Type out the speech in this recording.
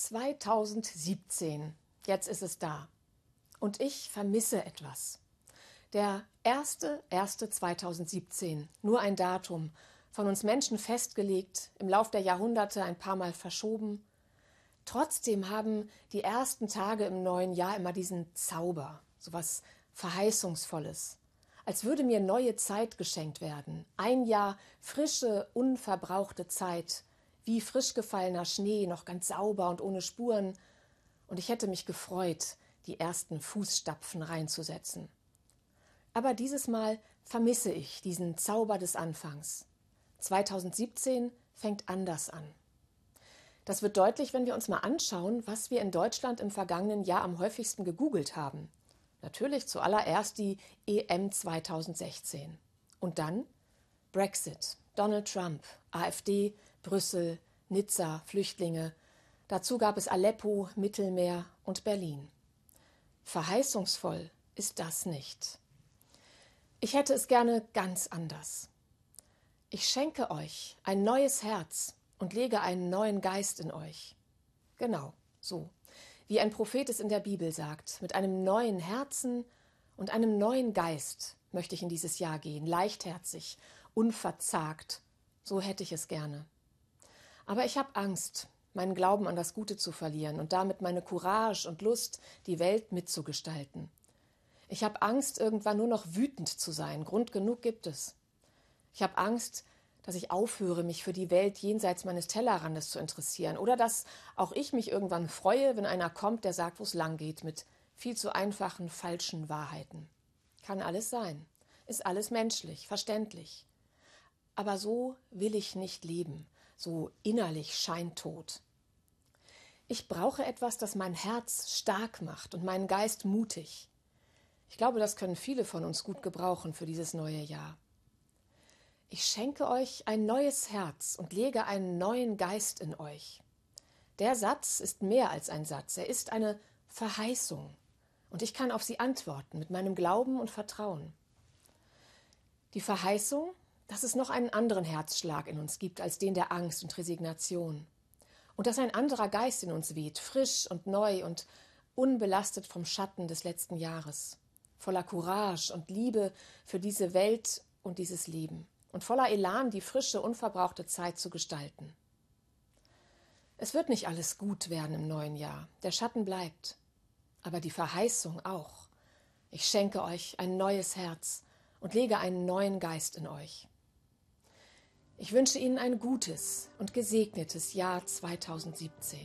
2017. Jetzt ist es da. Und ich vermisse etwas. Der 1.1.2017, nur ein Datum, von uns Menschen festgelegt, im Lauf der Jahrhunderte ein paar Mal verschoben. Trotzdem haben die ersten Tage im neuen Jahr immer diesen Zauber, so was Verheißungsvolles. Als würde mir neue Zeit geschenkt werden. Ein Jahr frische, unverbrauchte Zeit, wie frisch gefallener Schnee, noch ganz sauber und ohne Spuren. Und ich hätte mich gefreut, die ersten Fußstapfen reinzusetzen. Aber dieses Mal vermisse ich diesen Zauber des Anfangs. 2017 fängt anders an. Das wird deutlich, wenn wir uns mal anschauen, was wir in Deutschland im vergangenen Jahr am häufigsten gegoogelt haben. Natürlich zuallererst die EM 2016. Und dann Brexit, Donald Trump, AfD, Brüssel, Nizza, Flüchtlinge. Dazu gab es Aleppo, Mittelmeer und Berlin. Verheißungsvoll ist das nicht. Ich hätte es gerne ganz anders. Ich schenke euch ein neues Herz und lege einen neuen Geist in euch. Genau, so, wie ein Prophet es in der Bibel sagt, mit einem neuen Herzen und einem neuen Geist möchte ich in dieses Jahr gehen, leichtherzig, unverzagt, so hätte ich es gerne. Aber ich habe Angst, meinen Glauben an das Gute zu verlieren und damit meine Courage und Lust, die Welt mitzugestalten. Ich habe Angst, irgendwann nur noch wütend zu sein. Grund genug gibt es. Ich habe Angst, dass ich aufhöre, mich für die Welt jenseits meines Tellerrandes zu interessieren. Oder dass auch ich mich irgendwann freue, wenn einer kommt, der sagt, wo es lang geht, mit viel zu einfachen, falschen Wahrheiten. Kann alles sein. Ist alles menschlich, verständlich. Aber so will ich nicht leben so innerlich scheintot. Ich brauche etwas, das mein Herz stark macht und meinen Geist mutig. Ich glaube, das können viele von uns gut gebrauchen für dieses neue Jahr. Ich schenke euch ein neues Herz und lege einen neuen Geist in euch. Der Satz ist mehr als ein Satz, er ist eine Verheißung. Und ich kann auf sie antworten mit meinem Glauben und Vertrauen. Die Verheißung dass es noch einen anderen Herzschlag in uns gibt als den der Angst und Resignation. Und dass ein anderer Geist in uns weht, frisch und neu und unbelastet vom Schatten des letzten Jahres, voller Courage und Liebe für diese Welt und dieses Leben und voller Elan, die frische, unverbrauchte Zeit zu gestalten. Es wird nicht alles gut werden im neuen Jahr, der Schatten bleibt, aber die Verheißung auch. Ich schenke euch ein neues Herz und lege einen neuen Geist in euch. Ich wünsche Ihnen ein gutes und gesegnetes Jahr 2017.